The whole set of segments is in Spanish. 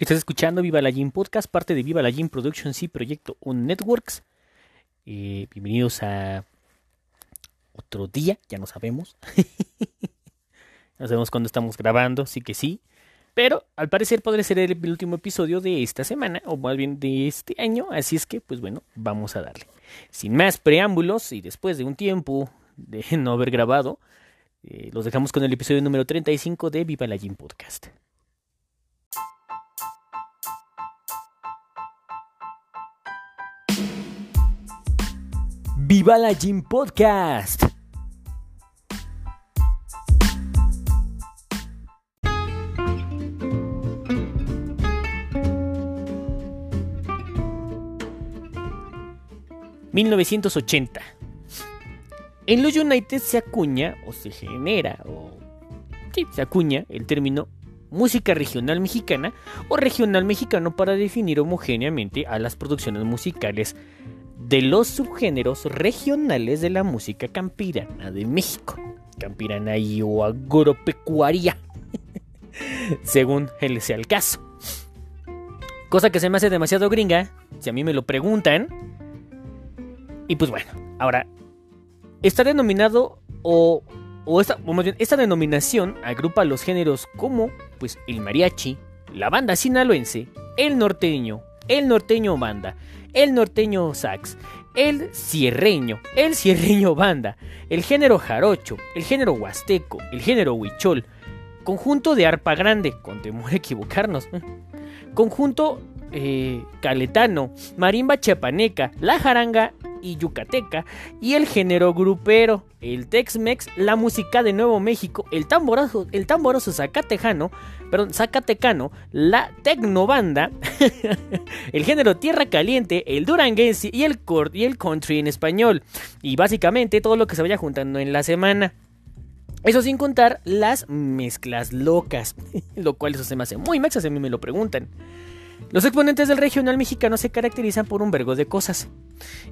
Estás escuchando Viva la Gym Podcast, parte de Viva la Gym Productions y Proyecto Un Networks. Eh, bienvenidos a otro día, ya no sabemos. no sabemos cuándo estamos grabando, sí que sí. Pero al parecer podría ser el último episodio de esta semana, o más bien de este año. Así es que, pues bueno, vamos a darle. Sin más preámbulos y después de un tiempo de no haber grabado, eh, los dejamos con el episodio número 35 de Viva la Gym Podcast. Viva la Gym Podcast. ...1980... En los United se acuña... ...o se genera... ...o... Sí, se acuña el término... ...música regional mexicana... ...o regional mexicano para definir homogéneamente... ...a las producciones musicales de los subgéneros regionales de la música campirana de México. Campirana y o agropecuaria, según él sea el caso. Cosa que se me hace demasiado gringa, si a mí me lo preguntan. Y pues bueno, ahora, está denominado o, o esta, o más bien, esta denominación agrupa los géneros como pues el mariachi, la banda sinaloense, el norteño, el norteño banda, el norteño sax, el cierreño, el cierreño banda, el género jarocho, el género huasteco, el género huichol, conjunto de arpa grande, con temor a equivocarnos, conjunto eh, caletano, marimba chapaneca, la jaranga y yucateca, y el género grupero, el Tex-Mex, la música de Nuevo México, el tamboroso, el tamboroso zacatejano, perdón, zacatecano, la tecnobanda, el género tierra caliente, el duranguense y el, y el country en español, y básicamente todo lo que se vaya juntando en la semana. Eso sin contar las mezclas locas, lo cual eso se me hace muy mexa, a mí me lo preguntan. Los exponentes del regional mexicano se caracterizan por un vergo de cosas.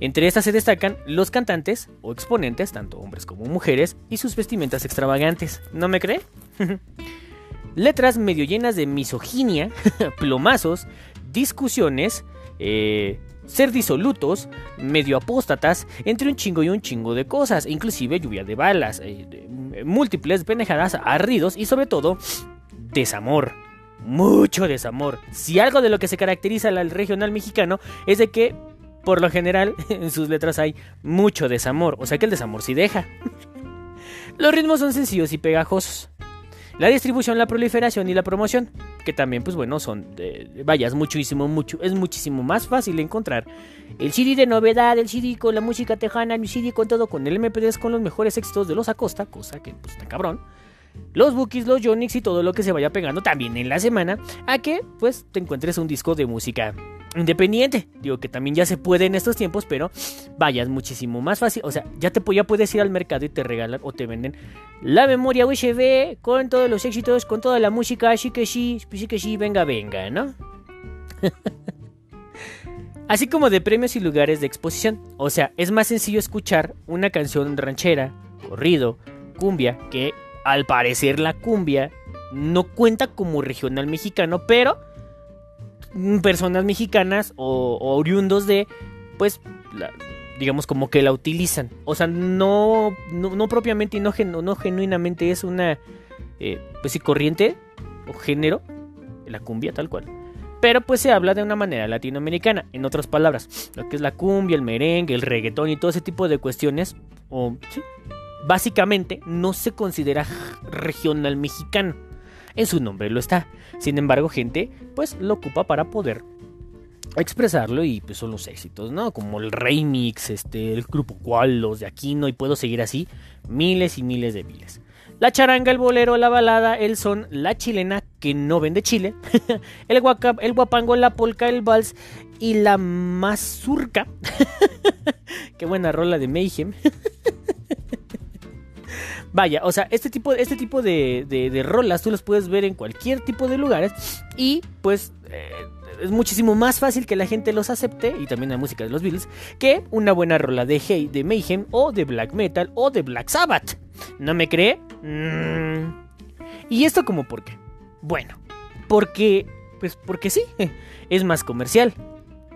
Entre estas se destacan los cantantes o exponentes, tanto hombres como mujeres, y sus vestimentas extravagantes. ¿No me cree? Letras medio llenas de misoginia, plomazos, discusiones, eh, ser disolutos, medio apóstatas, entre un chingo y un chingo de cosas, inclusive lluvia de balas, eh, de, múltiples penejadas, ardidos y sobre todo desamor mucho desamor. Si algo de lo que se caracteriza al regional mexicano es de que, por lo general, en sus letras hay mucho desamor. O sea que el desamor sí deja. Los ritmos son sencillos y pegajosos. La distribución, la proliferación y la promoción, que también, pues bueno, son, de, vaya, es muchísimo, mucho, es muchísimo más fácil encontrar el CD de novedad, el CD con la música tejana, el CD con todo, con el MP3 con los mejores éxitos de los Acosta, cosa que, pues, está cabrón los bookies, los Yonix y todo lo que se vaya pegando también en la semana a que pues te encuentres un disco de música independiente. Digo que también ya se puede en estos tiempos, pero vaya, es muchísimo más fácil. O sea, ya te ya puedes ir al mercado y te regalan o te venden la memoria USB con todos los éxitos, con toda la música, así que sí, sí que sí, venga, venga, ¿no? Así como de premios y lugares de exposición. O sea, es más sencillo escuchar una canción ranchera, corrido, cumbia, que al parecer la cumbia no cuenta como regional mexicano, pero personas mexicanas o, oriundos de, pues, digamos como que la utilizan. O sea, no, no, propiamente y no, no, genuinamente es una, eh, pues sí, corriente o género, la cumbia tal cual. Pero pues se habla de una manera latinoamericana, en otras palabras, lo que es la cumbia, el merengue, el reggaetón y todo ese tipo de cuestiones, o sí, básicamente no se considera regional mexicano. En su nombre lo está. Sin embargo, gente, pues lo ocupa para poder expresarlo y pues son los éxitos, ¿no? Como el remix, este, el grupo Cual, los de Aquino y puedo seguir así, miles y miles de miles. La charanga, el bolero, la balada, el son, la chilena que no vende chile, el, el guapango, la polka, el vals y la mazurca. Qué buena rola de Mayhem. Vaya, o sea, este tipo, este tipo de, de, rolas tú las puedes ver en cualquier tipo de lugares y pues eh, es muchísimo más fácil que la gente los acepte y también la música de los Beatles que una buena rola de, hey, de Mayhem o de Black Metal o de Black Sabbath. ¿No me cree? Mm. ¿Y esto como por qué? Bueno, porque pues porque sí, es más comercial.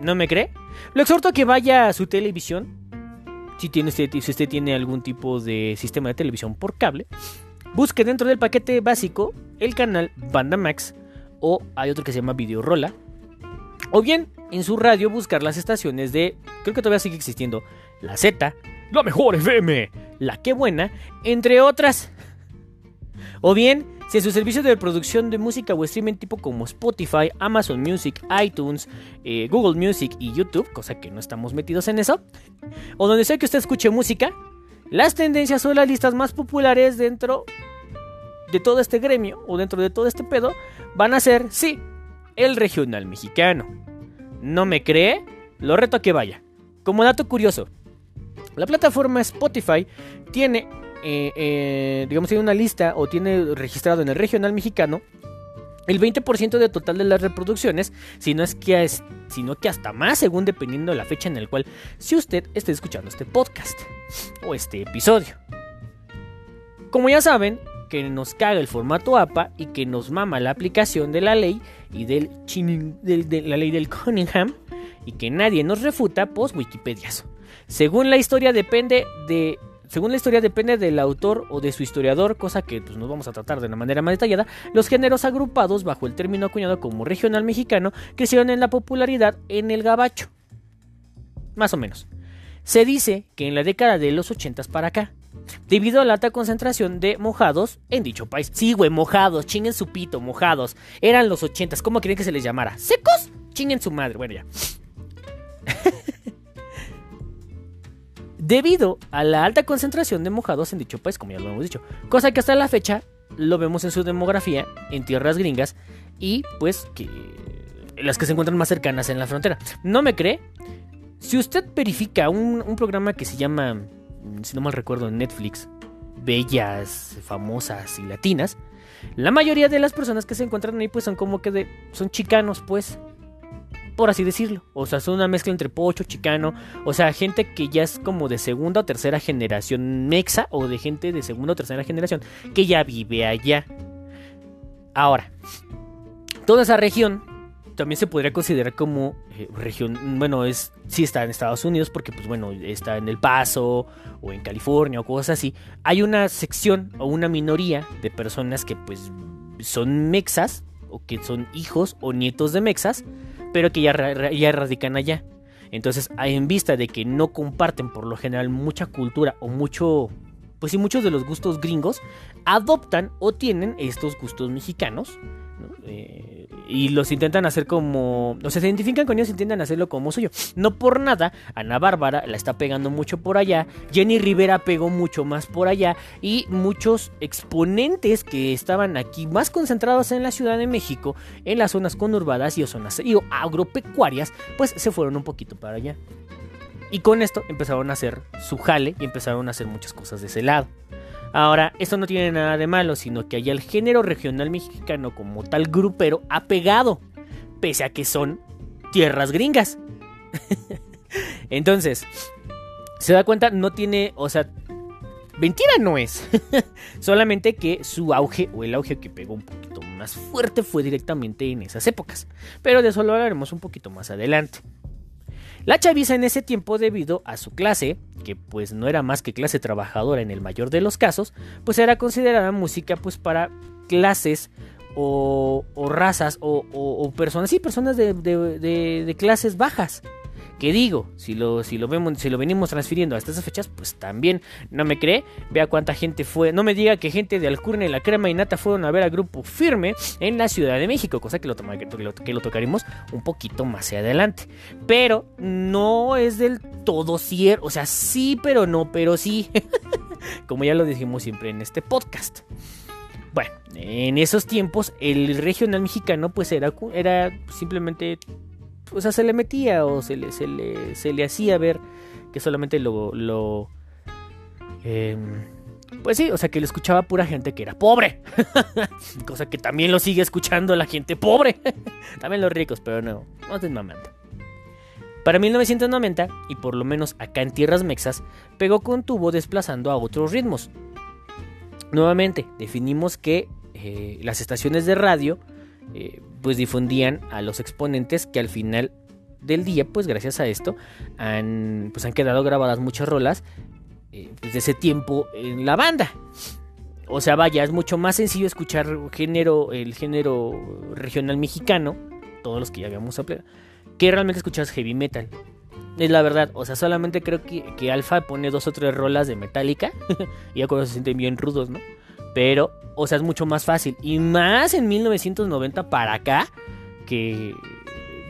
¿No me cree? Lo exhorto a que vaya a su televisión. Si, tiene usted, si tiene algún tipo de sistema de televisión por cable, busque dentro del paquete básico el canal Banda Max o hay otro que se llama Videorola. O bien en su radio buscar las estaciones de, creo que todavía sigue existiendo, la Z, la mejor FM, la que buena, entre otras. O bien si en su servicio de producción de música o streaming tipo como Spotify, Amazon Music, iTunes, eh, Google Music y YouTube, cosa que no estamos metidos en eso, o donde sea que usted escuche música, las tendencias o las listas más populares dentro de todo este gremio o dentro de todo este pedo van a ser, sí, el regional mexicano. ¿No me cree? Lo reto a que vaya. Como dato curioso, la plataforma Spotify tiene eh, eh, digamos, tiene una lista o tiene registrado en el regional mexicano el 20% del total de las reproducciones, si no es que sino que hasta más, según dependiendo de la fecha en la cual si usted esté escuchando este podcast o este episodio. Como ya saben, que nos caga el formato APA y que nos mama la aplicación de la ley y del, de la ley del Cunningham y que nadie nos refuta, pues Wikipedias. Según la historia depende de según la historia depende del autor o de su historiador, cosa que pues, nos vamos a tratar de una manera más detallada, los géneros agrupados bajo el término acuñado como regional mexicano crecieron en la popularidad en el gabacho. Más o menos. Se dice que en la década de los 80 para acá, debido a la alta concentración de mojados en dicho país. Sí, güey, mojados, chinguen su pito, mojados. Eran los 80, ¿cómo creen que se les llamara? ¿Secos? Chinguen su madre, bueno ya. debido a la alta concentración de mojados en dicho país, como ya lo hemos dicho, cosa que hasta la fecha lo vemos en su demografía en tierras gringas y pues que las que se encuentran más cercanas en la frontera. ¿No me cree? Si usted verifica un, programa que se llama, si no mal recuerdo, en Netflix, Bellas, Famosas y Latinas, la mayoría de las personas que se encuentran ahí pues son como que de, son chicanos pues, por así decirlo. O sea, son una mezcla entre pocho, chicano, o sea, gente que ya es como de segunda o tercera generación mexa o de gente de segunda o tercera generación que ya vive allá. Ahora, toda esa región también se podría considerar como eh, región, bueno, es sí está en Estados Unidos porque pues bueno, está en El Paso o en California o cosas así. Hay una sección o una minoría de personas que pues son mexas o que son hijos o nietos de mexas pero que ya, ya radican allá. Entonces, en vista de que no comparten por lo general mucha cultura o mucho, pues sí, muchos de los gustos gringos, adoptan o tienen estos gustos mexicanos. Eh, y los intentan hacer como. O sea, se identifican con ellos y intentan hacerlo como suyo. No por nada, Ana Bárbara la está pegando mucho por allá. Jenny Rivera pegó mucho más por allá. Y muchos exponentes que estaban aquí más concentrados en la Ciudad de México, en las zonas conurbadas y zonas agropecuarias, pues se fueron un poquito para allá. Y con esto empezaron a hacer su jale y empezaron a hacer muchas cosas de ese lado. Ahora, esto no tiene nada de malo, sino que allá el género regional mexicano como tal grupero ha pegado, pese a que son tierras gringas. Entonces, se da cuenta, no tiene, o sea, mentira no es. Solamente que su auge o el auge que pegó un poquito más fuerte fue directamente en esas épocas. Pero de eso lo hablaremos un poquito más adelante. La chaviza en ese tiempo, debido a su clase, que pues no era más que clase trabajadora en el mayor de los casos, pues era considerada música pues para clases o, razas o, personas, sí, personas de clases bajas. Que digo, si lo, si lo vemos, si lo venimos transfiriendo hasta esas fechas, pues también no me cree. Vea cuánta gente fue. No me diga que gente de Alcurnia y la crema y nata fueron a ver al grupo firme en la Ciudad de México, cosa que lo, tocaremos un poquito más adelante. Pero no es del todo cierto. O sea, sí, pero no, pero sí. Como ya lo dijimos siempre en este podcast. Bueno, en esos tiempos el regional mexicano pues era, era simplemente o sea, se le metía o se le, se le, se le hacía ver que solamente lo... lo em, pues sí, o sea que lo escuchaba pura gente que era pobre. Cosa que también lo sigue escuchando la gente pobre. también los ricos, pero no, no estén mamando. Para 1990, y por lo menos acá en tierras mexas, pegó con tubo desplazando a otros ritmos. Nuevamente, definimos que eh, las estaciones de radio eh, pues difundían a los exponentes que al final del día, pues gracias a esto, han, pues han quedado grabadas muchas rolas eh, pues, de ese tiempo en la banda. O sea, vaya, es mucho más sencillo escuchar género, el género regional mexicano, todos los que ya habíamos hablado, que realmente escuchas heavy metal. Es la verdad, o sea, solamente creo que, que Alfa pone dos o tres rolas de Metallica y ya cuando se sienten bien rudos, ¿no? Pero, o sea, es mucho más fácil. Y más en 1990 para acá, que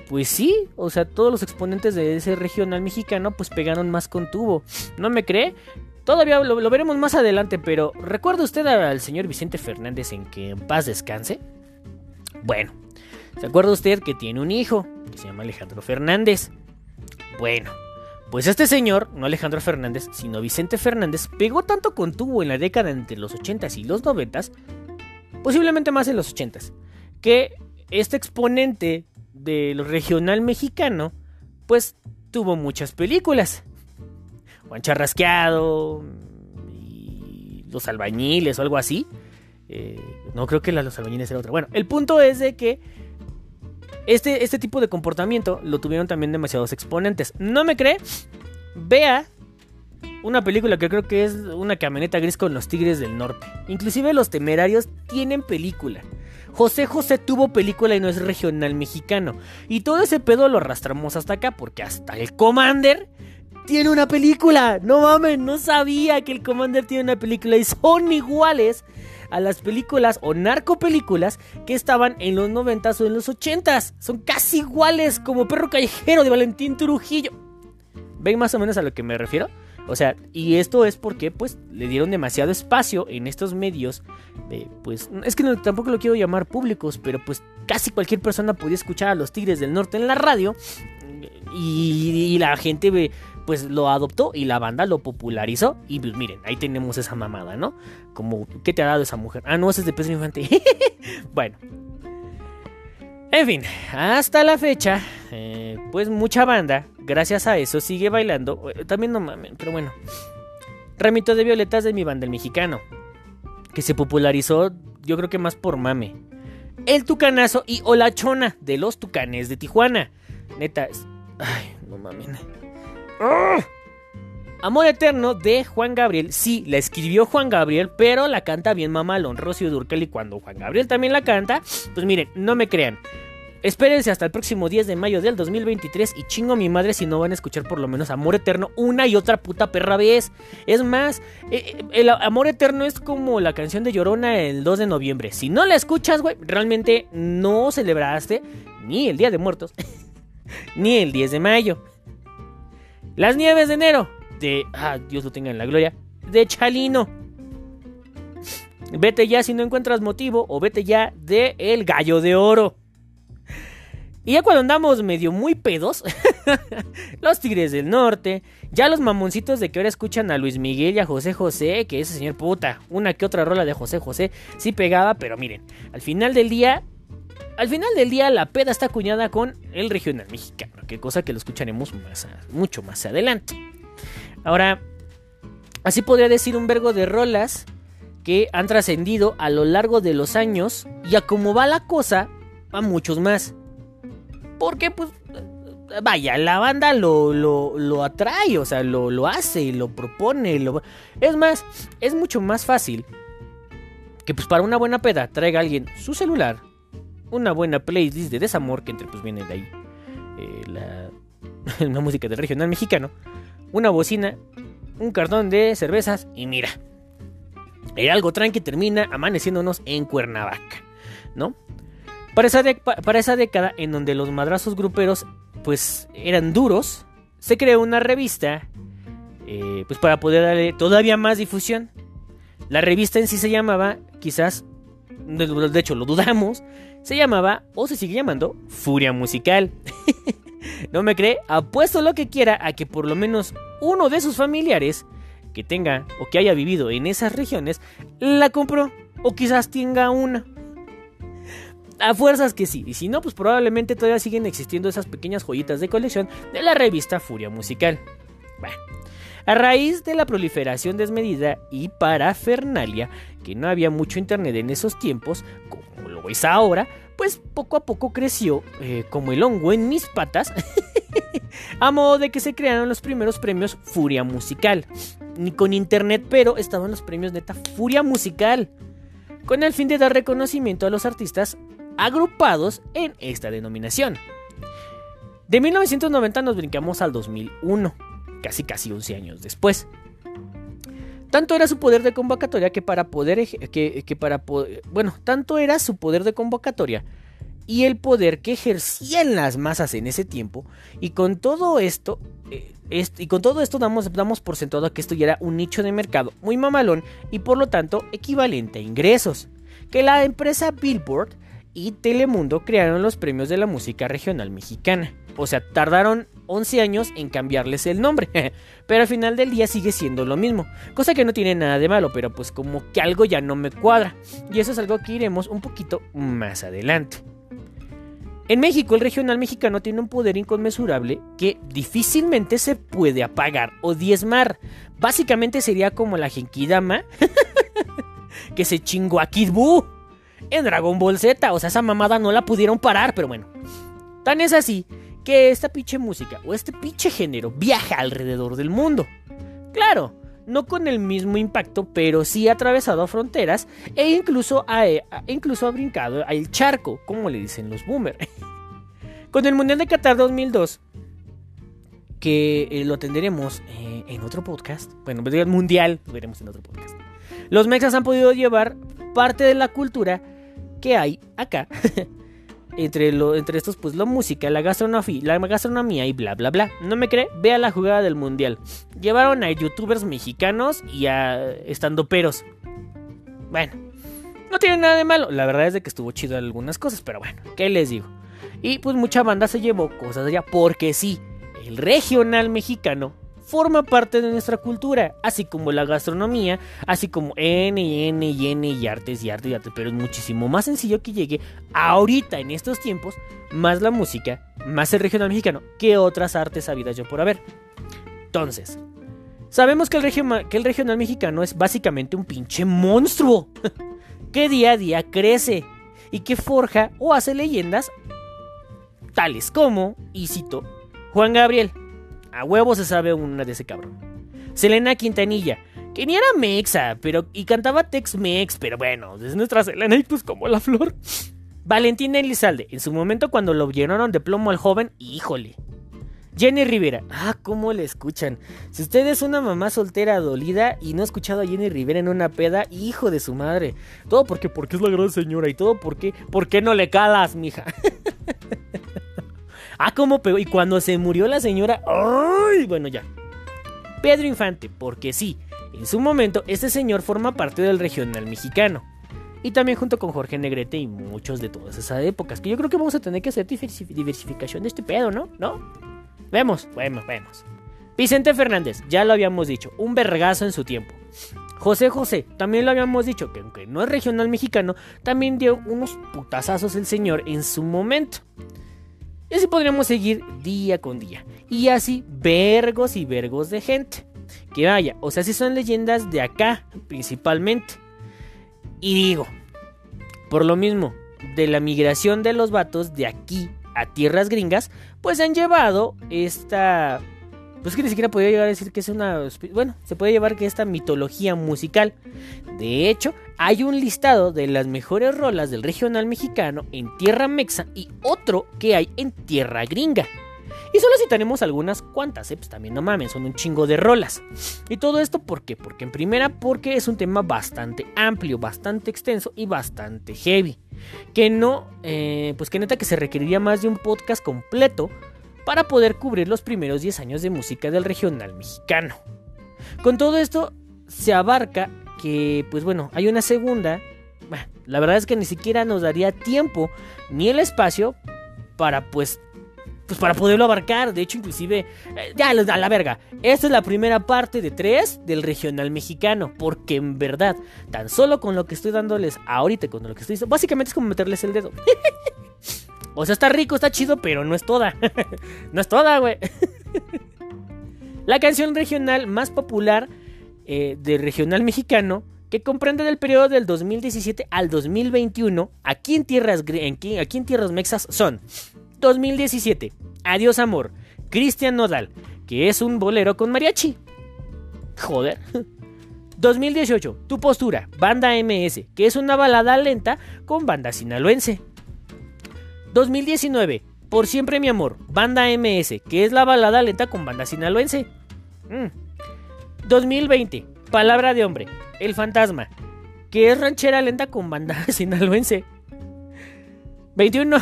pues sí, o sea, todos los exponentes de ese regional mexicano pues pegaron más con tubo. ¿No me cree? Todavía lo, veremos más adelante, pero ¿recuerda usted al señor Vicente Fernández en que en paz descanse? Bueno, ¿se acuerda usted que tiene un hijo que se llama Alejandro Fernández? Bueno, pues este señor, no Alejandro Fernández, sino Vicente Fernández, pegó tanto con tubo en la década entre los 80s y los 90s, posiblemente más en los 80s, que este exponente del regional mexicano, pues tuvo muchas películas. Juan Charrasqueado y Los Albañiles o algo así. Eh, no creo que la Los Albañiles era otra. Bueno, el punto es de que este, este tipo de comportamiento lo tuvieron también demasiados exponentes. ¿No me cree? Vea una película que creo que es una camioneta gris con los Tigres del Norte. Inclusive los temerarios tienen película. José José tuvo película y no es regional mexicano. Y todo ese pedo lo arrastramos hasta acá porque hasta el Commander tiene una película. No mames, no sabía que el Commander tiene una película y son iguales a las películas o narcopelículas que estaban en los 90s o en los 80s. Son casi iguales como Perro Callejero de Valentín Trujillo. ¿Ven más o menos a lo que me refiero? O sea, y esto es porque pues le dieron demasiado espacio en estos medios, pues es que tampoco lo quiero llamar públicos, pero pues casi cualquier persona podía escuchar a los Tigres del Norte en la radio y, y la gente pues lo adoptó y la banda lo popularizó. Y pues miren, ahí tenemos esa mamada, ¿no? Como, ¿qué te ha dado esa mujer? Ah, no, ese es de Pedro Infante. bueno. En fin, hasta la fecha, eh, pues mucha banda, gracias a eso, sigue bailando. Eh, también no mames, pero bueno. Ramito de Violetas de mi banda, el mexicano. Que se popularizó, yo creo que más por mame. El Tucanazo y Olachona de los Tucanes de Tijuana. Neta, ay, no mames. Amor Eterno de Juan Gabriel. Sí, la escribió Juan Gabriel, pero la canta bien mamalón Rocío Durkel. Y cuando Juan Gabriel también la canta, pues miren, no me crean. Espérense hasta el próximo 10 de mayo del 2023 y chingo mi madre si no van a escuchar por lo menos Amor Eterno una y otra puta perra vez. Es más, eh, eh, el Amor Eterno es como la canción de Llorona el 2 de noviembre. Si no la escuchas, güey, realmente no celebraste ni el Día de Muertos, ni el 10 de mayo. Las nieves de enero. De. Ah, Dios lo tenga en la gloria. De Chalino. Vete ya si no encuentras motivo. O vete ya de El Gallo de Oro. Y ya cuando andamos medio muy pedos, los Tigres del Norte, ya los mamoncitos de que ahora escuchan a Luis Miguel y a José José, que ese señor puta, una que otra rola de José José, sí pegaba, pero miren, al final del día al final del día la peda está acuñada con el regional mexicano, que cosa que lo escucharemos mucho más adelante. Ahora, así podría decir un vergo de rolas que han trascendido a lo largo de los años y a cómo va la cosa, a muchos más. Porque pues vaya, la banda lo, lo, atrae, o sea, lo, lo hace, lo propone. Lo... Es más, es mucho más fácil que pues para una buena peda traiga alguien su celular, una buena playlist de desamor, que entre pues viene de ahí eh, la, una música del regional mexicano, una bocina, un cartón de cervezas y mira, el algo tranqui termina amaneciéndonos en Cuernavaca, ¿no? Para esa, para esa década en donde los madrazos gruperos pues eran duros, se creó una revista eh, pues para poder darle todavía más difusión. La revista en sí se llamaba, quizás, de hecho lo dudamos, se llamaba, o se sigue llamando, Furia Musical. ¿No me cree? Apuesto lo que quiera a que por lo menos uno de sus familiares que tenga o que haya vivido en esas regiones la compró o quizás tenga una. A fuerzas que sí, y si no, pues probablemente todavía siguen existiendo esas pequeñas joyitas de colección de la revista Furia Musical. Bueno, a raíz de la proliferación desmedida y parafernalia, que no había mucho internet en esos tiempos, es ahora, pues poco a poco creció eh, como el hongo en mis patas, a modo de que se crearon los primeros premios Furia Musical. Ni con internet, pero estaban los premios neta Furia Musical, con el fin de dar reconocimiento a los artistas agrupados en esta denominación. De 1990 nos brincamos al 2001, casi casi 11 años después. Tanto era su poder de convocatoria que para poder que, que para bueno, tanto era su poder de convocatoria y el poder que ejercían las masas en ese tiempo y con todo esto eh, y con todo esto damos, damos por sentado que esto ya era un nicho de mercado muy mamalón y por lo tanto equivalente a ingresos que la empresa Billboard y Telemundo crearon los premios de la música regional mexicana o sea, tardaron 11 años en cambiarles el nombre, pero al final del día sigue siendo lo mismo, cosa que no tiene nada de malo, pero pues como que algo ya no me cuadra, y eso es algo que iremos un poquito más adelante. En México el regional mexicano tiene un poder inconmensurable que difícilmente se puede apagar o diezmar. Básicamente sería como la Genkidama que se chingó a Kid Buu en Dragon Ball Z. O sea, esa mamada no la pudieron parar, pero bueno. Tan es así que esta pinche música o este pinche género viaja alrededor del mundo. Claro, no con el mismo impacto, pero sí ha atravesado fronteras e incluso ha, e, incluso ha brincado el charco, como le dicen los boomers. con el Mundial de Qatar 2002, que eh, lo atenderemos eh, en otro podcast, bueno, Mundial lo veremos en otro podcast. Los mexas han podido llevar parte de la cultura que hay acá entre, lo, entre estos, pues la música, la gastronomía, la gastronomía y bla, bla, bla. ¿No me cree? Vea la jugada del mundial. Llevaron a youtubers mexicanos y a estandoperos. Bueno, no tiene nada de malo. La verdad es de que estuvo chido algunas cosas, pero bueno, ¿qué les digo? Y pues mucha banda se llevó cosas allá porque sí, el regional mexicano forma parte de nuestra cultura, así como la gastronomía, así como N y N y N y artes y artes y artes, pero es muchísimo más sencillo que llegue ahorita en estos tiempos más la música, más el regional mexicano que otras artes habidas yo por haber. Entonces, sabemos que el, que el regional mexicano es básicamente un pinche monstruo que día a día crece y que forja o hace leyendas tales como, y cito, Juan Gabriel, a huevo se sabe una de ese cabrón. Selena Quintanilla, que ni era mexa, pero y cantaba Tex-Mex, pero bueno, es nuestra Selena y pues como la flor. Valentina Elizalde, en su momento cuando lo llenaron de plomo al joven, híjole. Jenny Rivera, ah, cómo le escuchan. Si usted es una mamá soltera dolida y no ha escuchado a Jenny Rivera en una peda, hijo de su madre. Todo porque, porque es la gran señora y todo porque, ¿por qué no le calas, mija? Ah, cómo pegó. Y cuando se murió la señora. ¡Ay! Bueno, ya. Pedro Infante, porque sí, en su momento este señor forma parte del regional mexicano. Y también junto con Jorge Negrete y muchos de todas esas épocas. Que yo creo que vamos a tener que hacer diversificación de este pedo, ¿no? ¿No? Vemos, vemos, vemos. Vicente Fernández, ya lo habíamos dicho, un vergazo en su tiempo. José José, también lo habíamos dicho, que aunque no es regional mexicano, también dio unos putazazos el señor en su momento. Y así podríamos seguir día con día. Y así, vergos y vergos de gente. Que vaya, o sea, si son leyendas de acá, principalmente. Y digo, por lo mismo, de la migración de los vatos de aquí a tierras gringas, pues han llevado esta pues que ni siquiera podría llegar a decir que es una... Bueno, se puede llevar que esta mitología musical. De hecho, hay un listado de las mejores rolas del regional mexicano en tierra mexa y otro que hay en tierra gringa. Y solo citaremos algunas cuantas, ¿eh? pues también no mames, son un chingo de rolas. Y todo esto, ¿por qué? Porque en primera, porque es un tema bastante amplio, bastante extenso y bastante heavy. Que no, eh, pues que neta que se requeriría más de un podcast completo para poder cubrir los primeros 10 años de música del regional mexicano. Con todo esto se abarca que, pues bueno, hay una segunda, la verdad es que ni siquiera nos daría tiempo ni el espacio para pues pues para poderlo abarcar. De hecho, inclusive, eh, ya a la verga. Esta es la primera parte de tres del regional mexicano. Porque en verdad, tan solo con lo que estoy dándoles ahorita, con lo que estoy básicamente es como meterles el dedo. O sea, está rico, está chido, pero no es toda. no es toda, güey. la canción regional más popular eh, de regional mexicano que comprende del periodo del 2017 al 2021, aquí en tierras, aquí en tierras mexas son 2017, Adiós Amor, Cristian Nodal, que es un bolero con mariachi. Joder. 2018, Tu Postura, Banda MS, que es una balada lenta con banda sinaloense. 2019, Por Siempre Mi Amor, Banda MS, que es la balada lenta con banda sinaloense. 2020, mm. Palabra de Hombre, El Fantasma, que es ranchera lenta con banda sinaloense. 21.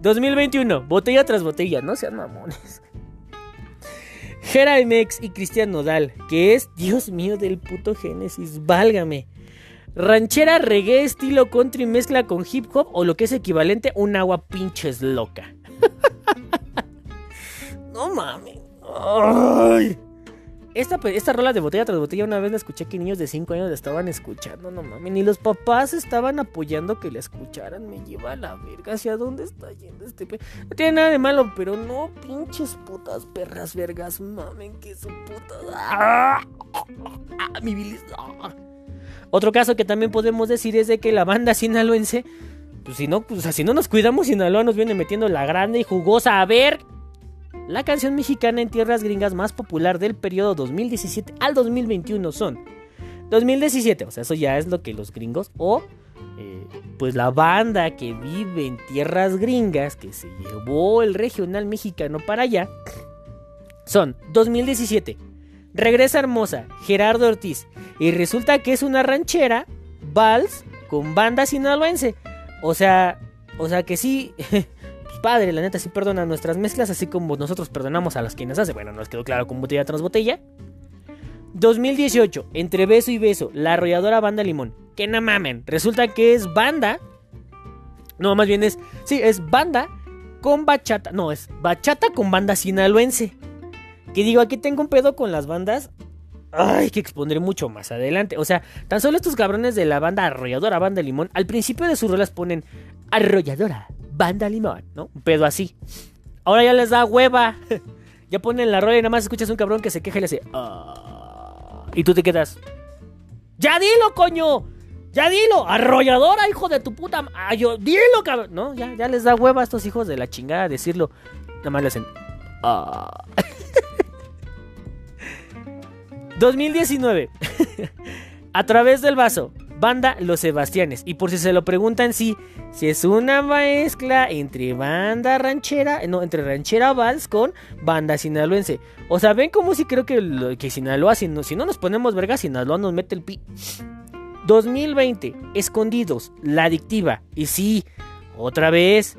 2021, botella tras botella, no sean mamones. Jera MX y Cristian Nodal, que es, Dios mío del puto Génesis, válgame. Ranchera reggae estilo country mezcla con hip hop o lo que es equivalente un agua pinches loca. no mames. Ay. Esta, esta rola de botella tras botella una vez la escuché que niños de 5 años la estaban escuchando, no mames, ni los papás estaban apoyando que la escucharan, me lleva a la verga, ¿hacia dónde está yendo este pe... No tiene nada de malo, pero no, pinches putas perras vergas, mamen, que su puta... ¡Ah! mi bilis... ¡Ah! Otro caso que también podemos decir es de que la banda sinaloense, pues si no, pues si no nos cuidamos, Sinaloa nos viene metiendo la grande y jugosa, a ver la canción mexicana en tierras gringas más popular del periodo 2017 al 2021 son 2017, o sea, eso ya es lo que los gringos o eh, pues la banda que vive en tierras gringas que se llevó el regional mexicano para allá son 2017. Regresa Hermosa, Gerardo Ortiz y resulta que es una ranchera vals con banda sinaloense. O sea, o sea que sí padre, la neta sí perdona nuestras mezclas, así como nosotros perdonamos a las quienes hace. Bueno, nos quedó claro con botella tras botella. 2018, entre beso y beso, la arrolladora banda Limón. Que no mamen, resulta que es banda. No, más bien es. Sí, es banda con bachata. No, es bachata con banda sinaloense. Que digo, aquí tengo un pedo con las bandas. Ay, que expondré mucho más adelante. O sea, tan solo estos cabrones de la banda arrolladora, banda limón, al principio de sus rolas ponen arrolladora, banda limón, ¿no? Un pedo así. Ahora ya les da hueva. ya ponen la rola y nada más escuchas un cabrón que se queja y le hace. Ah", y tú te quedas. ¡Ya dilo, coño! ¡Ya dilo! ¡Arrolladora, hijo de tu puta! Ah, yo, ¡Dilo, cabrón! No, ya, ya les da hueva a estos hijos de la chingada decirlo. Nada más le hacen. 2019. a través del vaso banda Los Sebastianes. Y por si se lo preguntan, sí, si es una mezcla entre banda ranchera, no, entre ranchera vals con banda sinaloense. O sea, ven como si creo que, que Sinaloa, si no, si no nos ponemos verga, Sinaloa nos mete el pi. 2020, Escondidos, La Adictiva. Y sí, otra vez,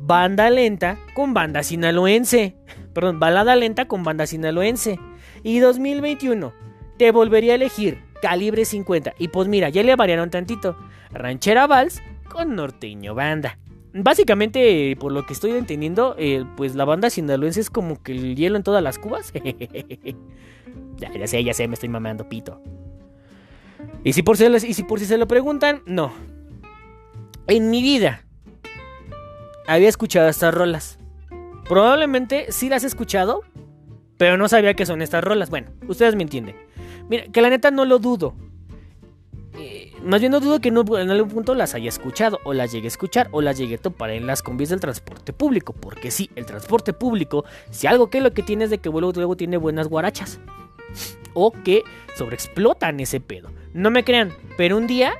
banda lenta con banda sinaloense. Perdón, balada lenta con banda sinaloense. Y 2021, te volvería a elegir calibre 50. Y pues mira, ya le variaron tantito. Ranchera Vals con norteño banda. Básicamente, por lo que estoy entendiendo, eh, pues la banda sinaloense es como que el hielo en todas las cubas. ya, ya sé, ya sé, me estoy mamando pito. Y si, por y si por si se lo preguntan, no. En mi vida había escuchado estas rolas. Probablemente sí las he escuchado, pero no sabía que son estas rolas. Bueno, ustedes me entienden. Mira, que la neta no lo dudo. Eh, más bien no dudo que en algún punto las haya escuchado, o las llegue a escuchar, o las llegue a topar en las combis del transporte público. Porque sí, el transporte público, si algo que lo que tiene es de que luego, luego tiene buenas guarachas. O que sobreexplotan ese pedo. No me crean, pero un día,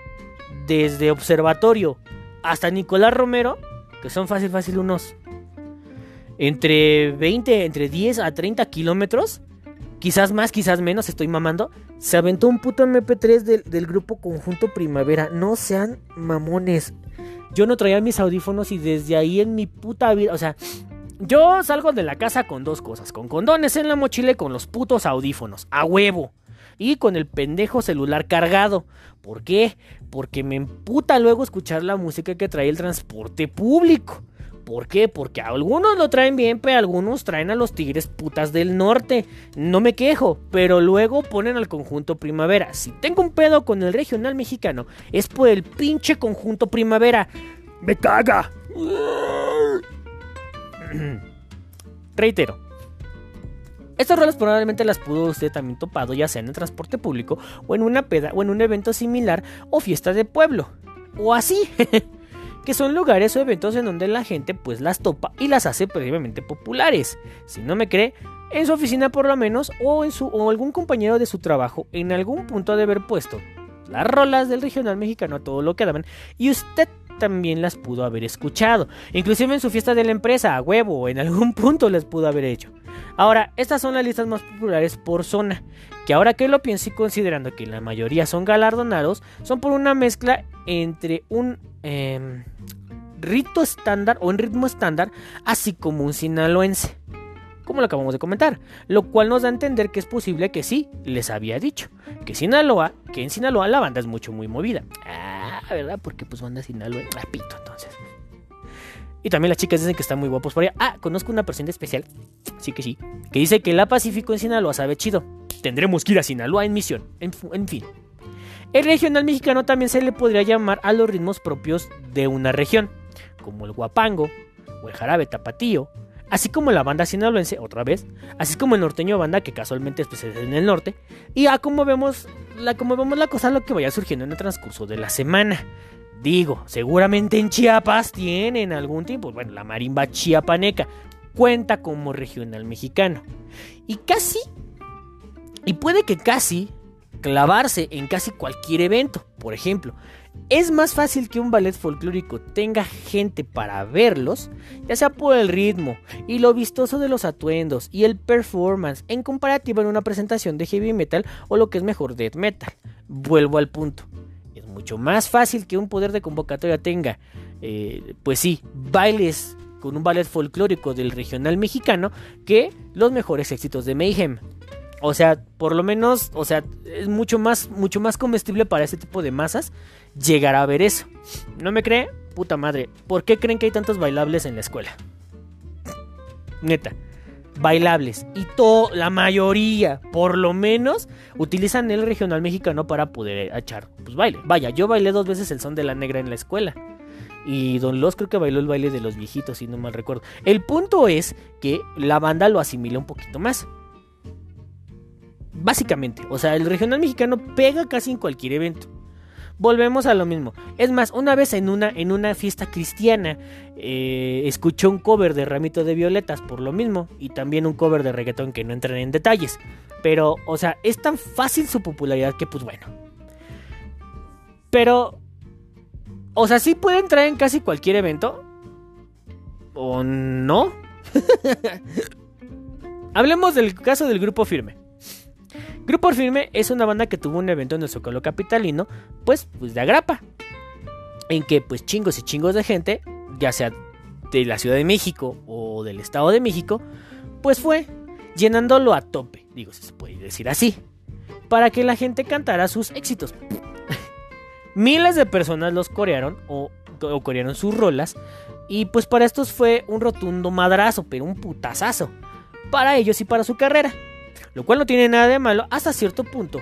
desde Observatorio hasta Nicolás Romero, que son fácil, fácil unos entre 20, entre 10 a 30 kilómetros, quizás más, quizás menos, estoy mamando. Se aventó un puto MP3 del, grupo Conjunto Primavera. No sean mamones. Yo no traía mis audífonos y desde ahí en mi puta vida, o sea, yo salgo de la casa con dos cosas, con condones en la mochila y con los putos audífonos, a huevo. Y con el pendejo celular cargado. ¿Por qué? Porque me emputa luego escuchar la música que trae el transporte público. ¿Por qué? Porque algunos lo traen bien, pero algunos traen a los tigres putas del norte. No me quejo, pero luego ponen al conjunto primavera. Si tengo un pedo con el regional mexicano, es por el pinche conjunto primavera. ¡Me caga! Reitero. Estas rolas probablemente las pudo usted también topado ya sea en el transporte público o en una peda o en un evento similar o fiesta de pueblo. O así. que son lugares o eventos en donde la gente pues las topa y las hace previamente populares. Si no me cree, en su oficina por lo menos o en su o algún compañero de su trabajo en algún punto de haber puesto las rolas del regional mexicano a todo lo que daban y usted también las pudo haber escuchado, inclusive en su fiesta de la empresa, a huevo, en algún punto las pudo haber hecho. Ahora, estas son las listas más populares por zona, que ahora que lo pienso y considerando que la mayoría son galardonados, son por una mezcla entre un em, rito estándar o un ritmo estándar, así como un sinaloense como lo acabamos de comentar, lo cual nos da a entender que es posible que sí, les había dicho, que Sinaloa, que en Sinaloa la banda es mucho muy movida. Ah, ¿verdad? Porque pues banda Sinaloa, rapito entonces. Y también las chicas dicen que están muy guapos por allá. Ah, conozco una persona especial, sí que sí, que dice que la Pacífico en Sinaloa sabe chido. Tendremos que ir a Sinaloa en misión, en, fin. El regional mexicano también se le podría llamar a los ritmos propios de una región, como el guapango o el jarabe tapatío, así como la banda sinaloense, otra vez, así como el norteño banda que casualmente es en el norte, y a como vemos la, como la cosa lo que vaya surgiendo en el transcurso de la semana. Digo, seguramente en Chiapas tienen algún tipo, bueno, la marimba chiapaneca cuenta como regional mexicano. Y casi, y puede que casi clavarse en casi cualquier evento. Por ejemplo, es más fácil que un ballet folclórico tenga gente para verlos, ya sea por el ritmo y lo vistoso de los atuendos y el performance en comparativa en una presentación de heavy metal o lo que es mejor death metal. Vuelvo al punto. Es mucho más fácil que un poder de convocatoria tenga, eh, pues sí, bailes con un ballet folclórico del regional mexicano que los mejores éxitos de Mayhem. O sea, por lo menos, o sea, es mucho más, mucho más comestible para ese tipo de masas llegar a ver eso. ¿No me cree? Puta madre. ¿Por qué creen que hay tantos bailables en la escuela? Neta. Bailables. Y todo, la mayoría, por lo menos, utilizan el regional mexicano para poder echar pues baile. Vaya, yo bailé dos veces el son de la negra en la escuela. Y Don Los creo que bailó el baile de los viejitos, si no mal recuerdo. El punto es que la banda lo asimila un poquito más. Básicamente, o sea, el regional mexicano pega casi en cualquier evento volvemos a lo mismo. Es más, una vez en una, en una fiesta cristiana eh, escuché un cover de Ramito de Violetas por lo mismo y también un cover de reggaetón que no entran en detalles. Pero, o sea, es tan fácil su popularidad que pues bueno. Pero, o sea, sí puede entrar en casi cualquier evento. ¿O no? Hablemos del caso del grupo firme. Grupo Firme es una banda que tuvo un evento en el Zócalo Capitalino, pues, pues de agrapa. En que pues chingos y chingos de gente, ya sea de la Ciudad de México o del Estado de México, pues fue llenándolo a tope, digo si se puede decir así, para que la gente cantara sus éxitos. Miles de personas los corearon o, o corearon sus rolas y pues para estos fue un rotundo madrazo, pero un putazazo, para ellos y para su carrera. Lo cual no tiene nada de malo hasta cierto punto.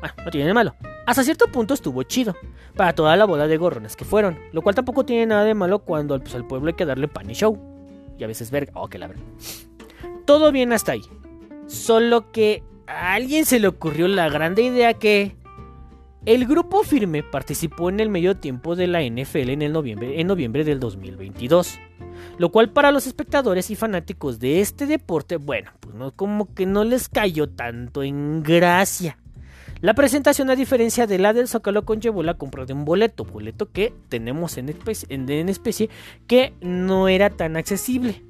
Bueno, no tiene de malo. Hasta cierto punto estuvo chido. Para toda la boda de gorrones que fueron. Lo cual tampoco tiene nada de malo cuando pues, al pueblo hay que darle pan y show. Y a veces verga. Oh, que la verdad. Todo bien hasta ahí. Solo que a alguien se le ocurrió la grande idea que el grupo firme participó en el medio tiempo de la NFL en, noviembre, en del 2022 lo cual para los espectadores y fanáticos de este deporte, bueno, pues no como que no les cayó tanto en gracia. La presentación, a diferencia de la del Zócalo, conllevó la compra de un boleto, boleto que tenemos en especie, que no era tan accesible.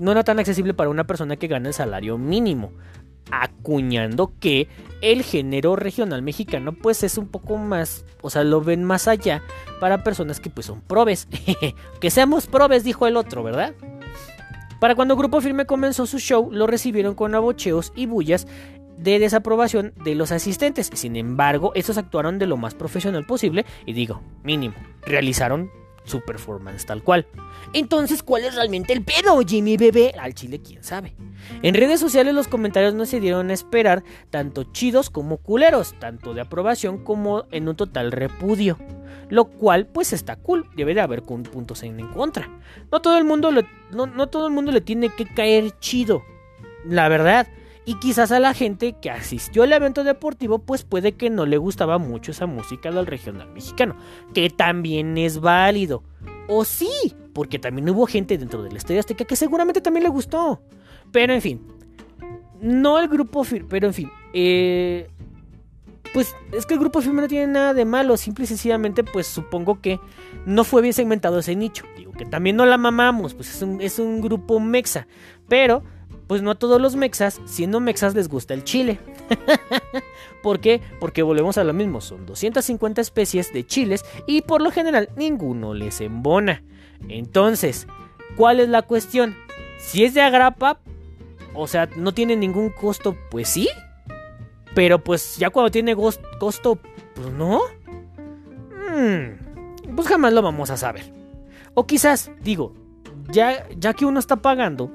No era tan accesible para una persona que gana el salario mínimo acuñando que el género regional mexicano pues es un poco más, o sea, lo ven más allá para personas que pues son probes. que seamos probes, dijo el otro, ¿verdad? Para cuando Grupo Firme comenzó su show, lo recibieron con abocheos y bullas de desaprobación de los asistentes. Sin embargo, estos actuaron de lo más profesional posible y digo, mínimo, realizaron su performance tal cual. Entonces, ¿cuál es realmente el pedo, Jimmy Bebé? Al chile, quién sabe. En redes sociales los comentarios no se dieron a esperar, tanto chidos como culeros, tanto de aprobación como en un total repudio. Lo cual, pues está cool, debe de haber puntos en, en contra. No todo, el mundo no, no todo el mundo le tiene que caer chido, la verdad. Y quizás a la gente que asistió al evento deportivo, pues puede que no le gustaba mucho esa música del regional mexicano, que también es válido. O sí, porque también hubo gente dentro del Estadio Azteca que seguramente también le gustó. Pero en fin, no el grupo firme, pero en fin, eh, pues es que el grupo firme no tiene nada de malo, simple y sencillamente pues supongo que no fue bien segmentado ese nicho. Digo que también no la mamamos, pues es un, es un grupo mexa, pero pues no a todos los mexas, siendo mexas les gusta el chile. ¿Por qué? Porque volvemos a lo mismo, son 250 especies de chiles y por lo general ninguno les embona. Entonces, ¿cuál es la cuestión? Si es de agrapa, o sea, no tiene ningún costo, pues sí. Pero pues ya cuando tiene costo, pues no. Hmm, pues jamás lo vamos a saber. O quizás, digo, ya, ya que uno está pagando,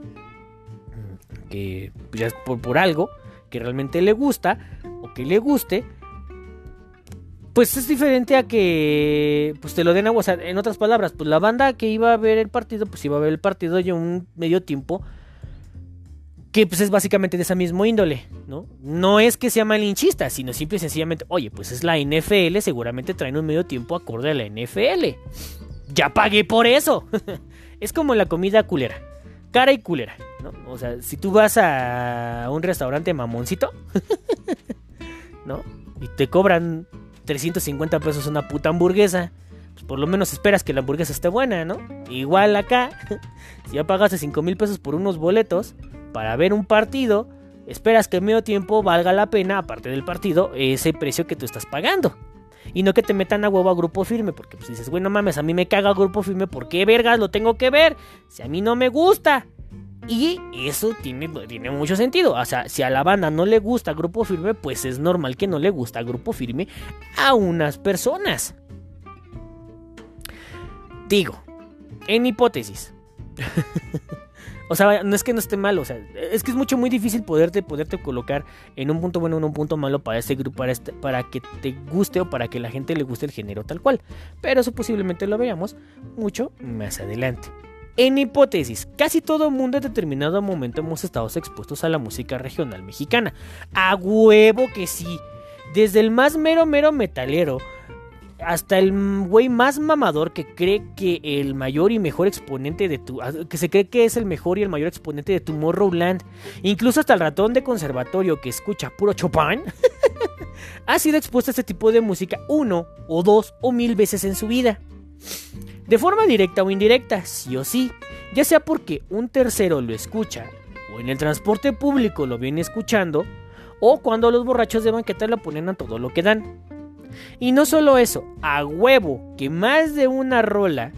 que ya por, algo que realmente le gusta o que le guste, pues es diferente a que pues te lo den a o en otras palabras, pues la banda que iba a ver el partido, pues iba a ver el partido ya un medio tiempo que pues es básicamente de esa misma índole, ¿no? No es que sea malinchista, sino simple y sencillamente, oye, pues es la NFL, seguramente traen un medio tiempo acorde a la NFL. Ya pagué por eso. es como la comida culera cara y culera, ¿no? O sea, si tú vas a un restaurante mamoncito, ¿no? Y te cobran 350 pesos una puta hamburguesa, pues por lo menos esperas que la hamburguesa esté buena, ¿no? Igual acá, si ya pagaste 5 mil pesos por unos boletos para ver un partido, esperas que en medio tiempo valga la pena, aparte del partido, ese precio que tú estás pagando. Y no que te metan a huevo a grupo firme, porque pues dices, bueno mames, a mí me caga grupo firme, ¿por qué vergas lo tengo que ver? Si a mí no me gusta. Y eso tiene, tiene mucho sentido. O sea, si a la banda no le gusta grupo firme, pues es normal que no le gusta grupo firme a unas personas. Digo, en hipótesis. O sea, no es que no esté mal, o sea, es que es mucho muy difícil poderte, poderte colocar en un punto bueno o en un punto malo para ese grupo, para, este, para que te guste o para que la gente le guste el género tal cual. Pero eso posiblemente lo veamos mucho más adelante. En hipótesis, casi todo mundo en determinado momento hemos estado expuestos a la música regional mexicana. A huevo que sí. Desde el más mero mero metalero hasta el güey más mamador que cree que el mayor y mejor exponente de tu. Ah, que se cree que es el mejor y el mayor exponente de Tomorrowland. Incluso hasta el ratón de conservatorio que escucha puro Chopin. ha sido expuesto a este tipo de música uno, o dos, o mil veces en su vida. De forma directa o indirecta, sí o sí. Ya sea porque un tercero lo escucha, o en el transporte público lo viene escuchando, o cuando los borrachos de banqueta lo ponen a todo lo que dan. Y no solo eso, a huevo, que más de una rola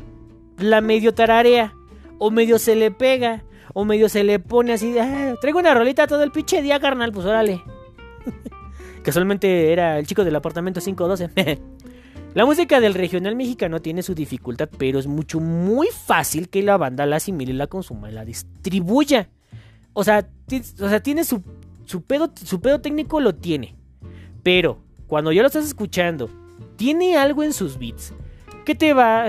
la medio tararea, o medio se le pega, o medio se le pone así, ah, traigo una rolita todo el pinche día, carnal, pues órale. Casualmente era el chico del apartamento 512. la música del regional mexicano tiene su dificultad, pero es mucho, muy fácil que la banda la asimile, la consuma y la distribuya. O sea, o sea tiene su, su, pedo, su pedo técnico, lo tiene. Pero cuando ya lo estás escuchando, tiene algo en sus beats que te va.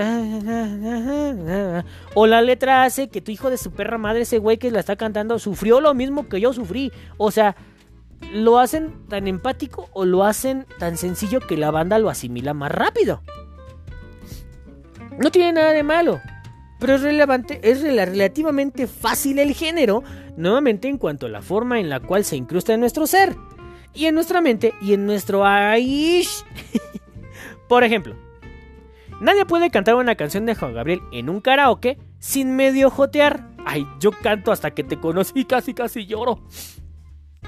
O la letra hace que tu hijo de su perra madre, ese güey que la está cantando, sufrió lo mismo que yo sufrí. O sea, lo hacen tan empático o lo hacen tan sencillo que la banda lo asimila más rápido. No tiene nada de malo. Pero es relevante, es relativamente fácil el género, nuevamente en cuanto a la forma en la cual se incrusta en nuestro ser y en nuestra mente y en nuestro Aish. Por ejemplo, nadie puede cantar una canción de Juan Gabriel en un karaoke sin medio jotear. Ay, yo canto hasta que te conocí, casi casi lloro.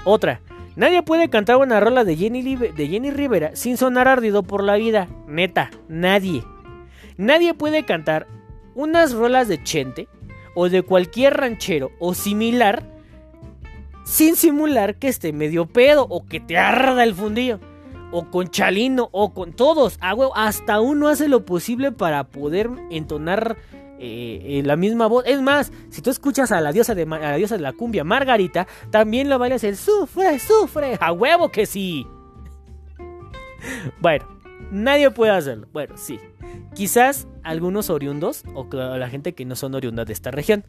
Otra, nadie puede cantar una rola de Jenny, de Jenny Rivera sin sonar ardido por la vida. Neta, nadie. Nadie puede cantar unas rolas de Chente o de cualquier ranchero o similar sin simular que esté medio pedo o que te arda el fundillo. o con Chalino o con todos. A huevo, hasta uno hace lo posible para poder entonar eh, eh, la misma voz. Es más, si tú escuchas a la diosa de, la diosa de la cumbia, Margarita, también lo bailas el sufre, sufre. A huevo que sí. bueno, nadie puede hacerlo. Bueno, sí. Quizás algunos oriundos o la gente que no son oriundas de esta región.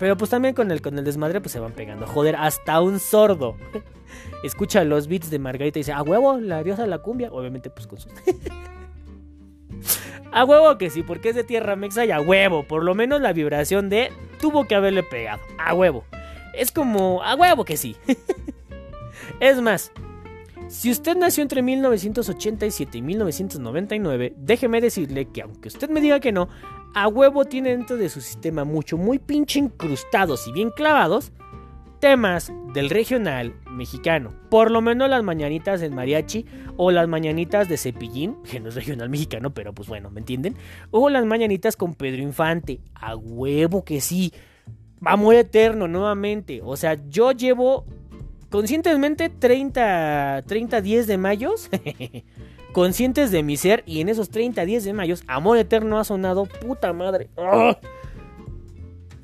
Pero pues también con el, con el desmadre pues se van pegando. Joder, hasta un sordo. Escucha los beats de Margarita y dice, a huevo, la diosa de la cumbia. Obviamente pues con sus... a huevo que sí, porque es de tierra mexa y a huevo. Por lo menos la vibración de tuvo que haberle pegado. A huevo. Es como, a huevo que sí. es más, si usted nació entre 1987 y 1999, déjeme decirle que aunque usted me diga que no, a huevo tiene dentro de su sistema mucho, muy pinche incrustados y bien clavados temas del regional mexicano. Por lo menos las mañanitas del mariachi o las mañanitas de Cepillín, que no es regional mexicano, pero pues bueno, ¿me entienden? O las mañanitas con Pedro Infante. A huevo que sí. Amor eterno nuevamente. O sea, yo llevo conscientemente 30, 30 10 de mayo, conscientes de mi ser y en esos 30 10 de mayo, Amor Eterno ha sonado puta madre.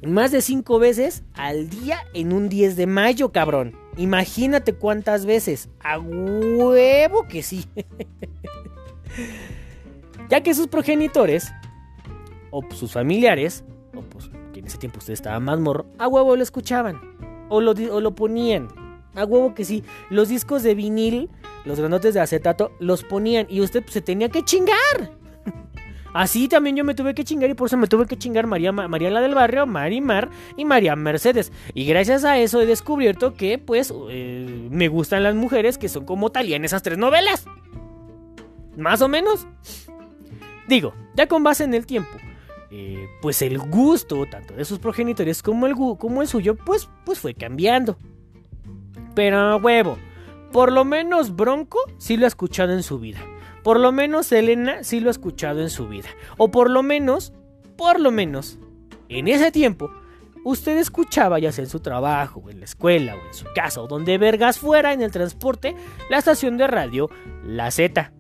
Más de 5 veces al día en un 10 de mayo, cabrón. Imagínate cuántas veces. A huevo que sí. ya que sus progenitores, o sus familiares, o pues que en ese tiempo usted estaba más morro, a huevo lo escuchaban. O lo, o lo ponían. A huevo que sí. Los discos de vinil, los granotes de acetato, los ponían y usted se tenía que chingar. Así también yo me tuve que chingar y por eso me tuve que chingar María, María la del barrio, Marimar y María Mercedes. Y gracias a eso he descubierto que pues eh, me gustan las mujeres que son como Talía en esas tres novelas. Más o menos. Digo, ya con base en el tiempo. Eh, pues el gusto tanto de sus progenitores como el, como el suyo pues, pues fue cambiando. Pero huevo, por lo menos Bronco sí lo ha escuchado en su vida. Por lo menos Elena sí lo ha escuchado en su vida. O por lo menos, por lo menos, en ese tiempo, usted escuchaba ya sea en su trabajo, en la escuela, o en su casa, o donde vergas fuera en el transporte, la estación de radio La Z.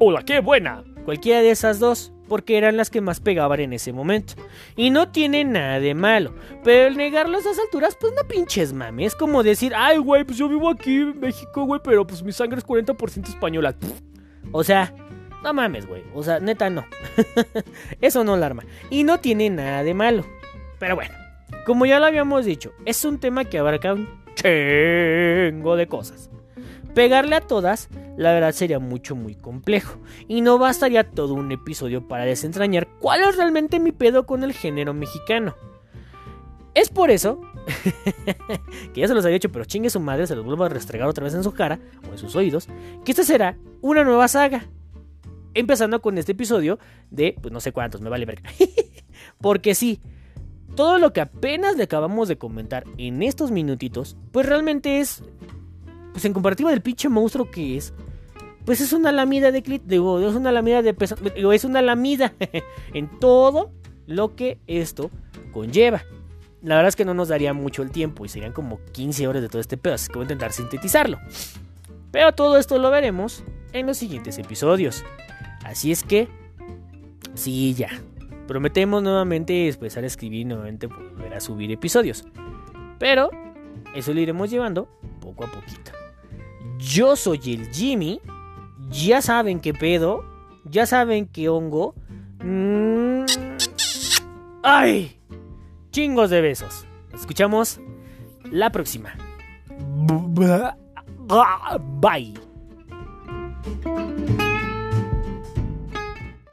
¡Hola, qué buena! Cualquiera de esas dos porque eran las que más pegaban en ese momento. Y no tiene nada de malo, pero el negarlo a esas alturas, pues no pinches mames. Es como decir, ay, güey, pues yo vivo aquí en México, güey, pero pues mi sangre es 40% española. O sea, no mames, güey. O sea, neta, no. Eso no alarma. Y no tiene nada de malo. Pero bueno, como ya lo habíamos dicho, es un tema que abarca un chingo de cosas. Pegarle a todas, la verdad sería mucho muy complejo, y no bastaría todo un episodio para desentrañar cuál es realmente mi pedo con el género mexicano. Es por eso, que ya se los había dicho, pero chingue su madre, se los vuelvo a restregar otra vez en su cara o en sus oídos, que esta será una nueva saga. Empezando con este episodio de, pues no sé cuántos, me vale verga. Porque sí, todo lo que apenas le acabamos de comentar en estos minutitos, pues realmente es pues en comparativa del pinche monstruo que es, pues es una lamida de clit, digo, es una lamida de peso, es una lamida en todo lo que esto conlleva. La verdad es que no nos daría mucho el tiempo y serían como 15 horas de todo este pedo, así que voy a intentar sintetizarlo. Pero todo esto lo veremos en los siguientes episodios. Así es que, sí, ya. Prometemos nuevamente empezar a escribir nuevamente volver a subir episodios. Pero eso lo iremos llevando poco a poquito. Yo soy el Jimmy. Ya saben qué pedo. Ya saben qué hongo. Mm. ¡Ay! Chingos de besos. escuchamos la próxima. Bye.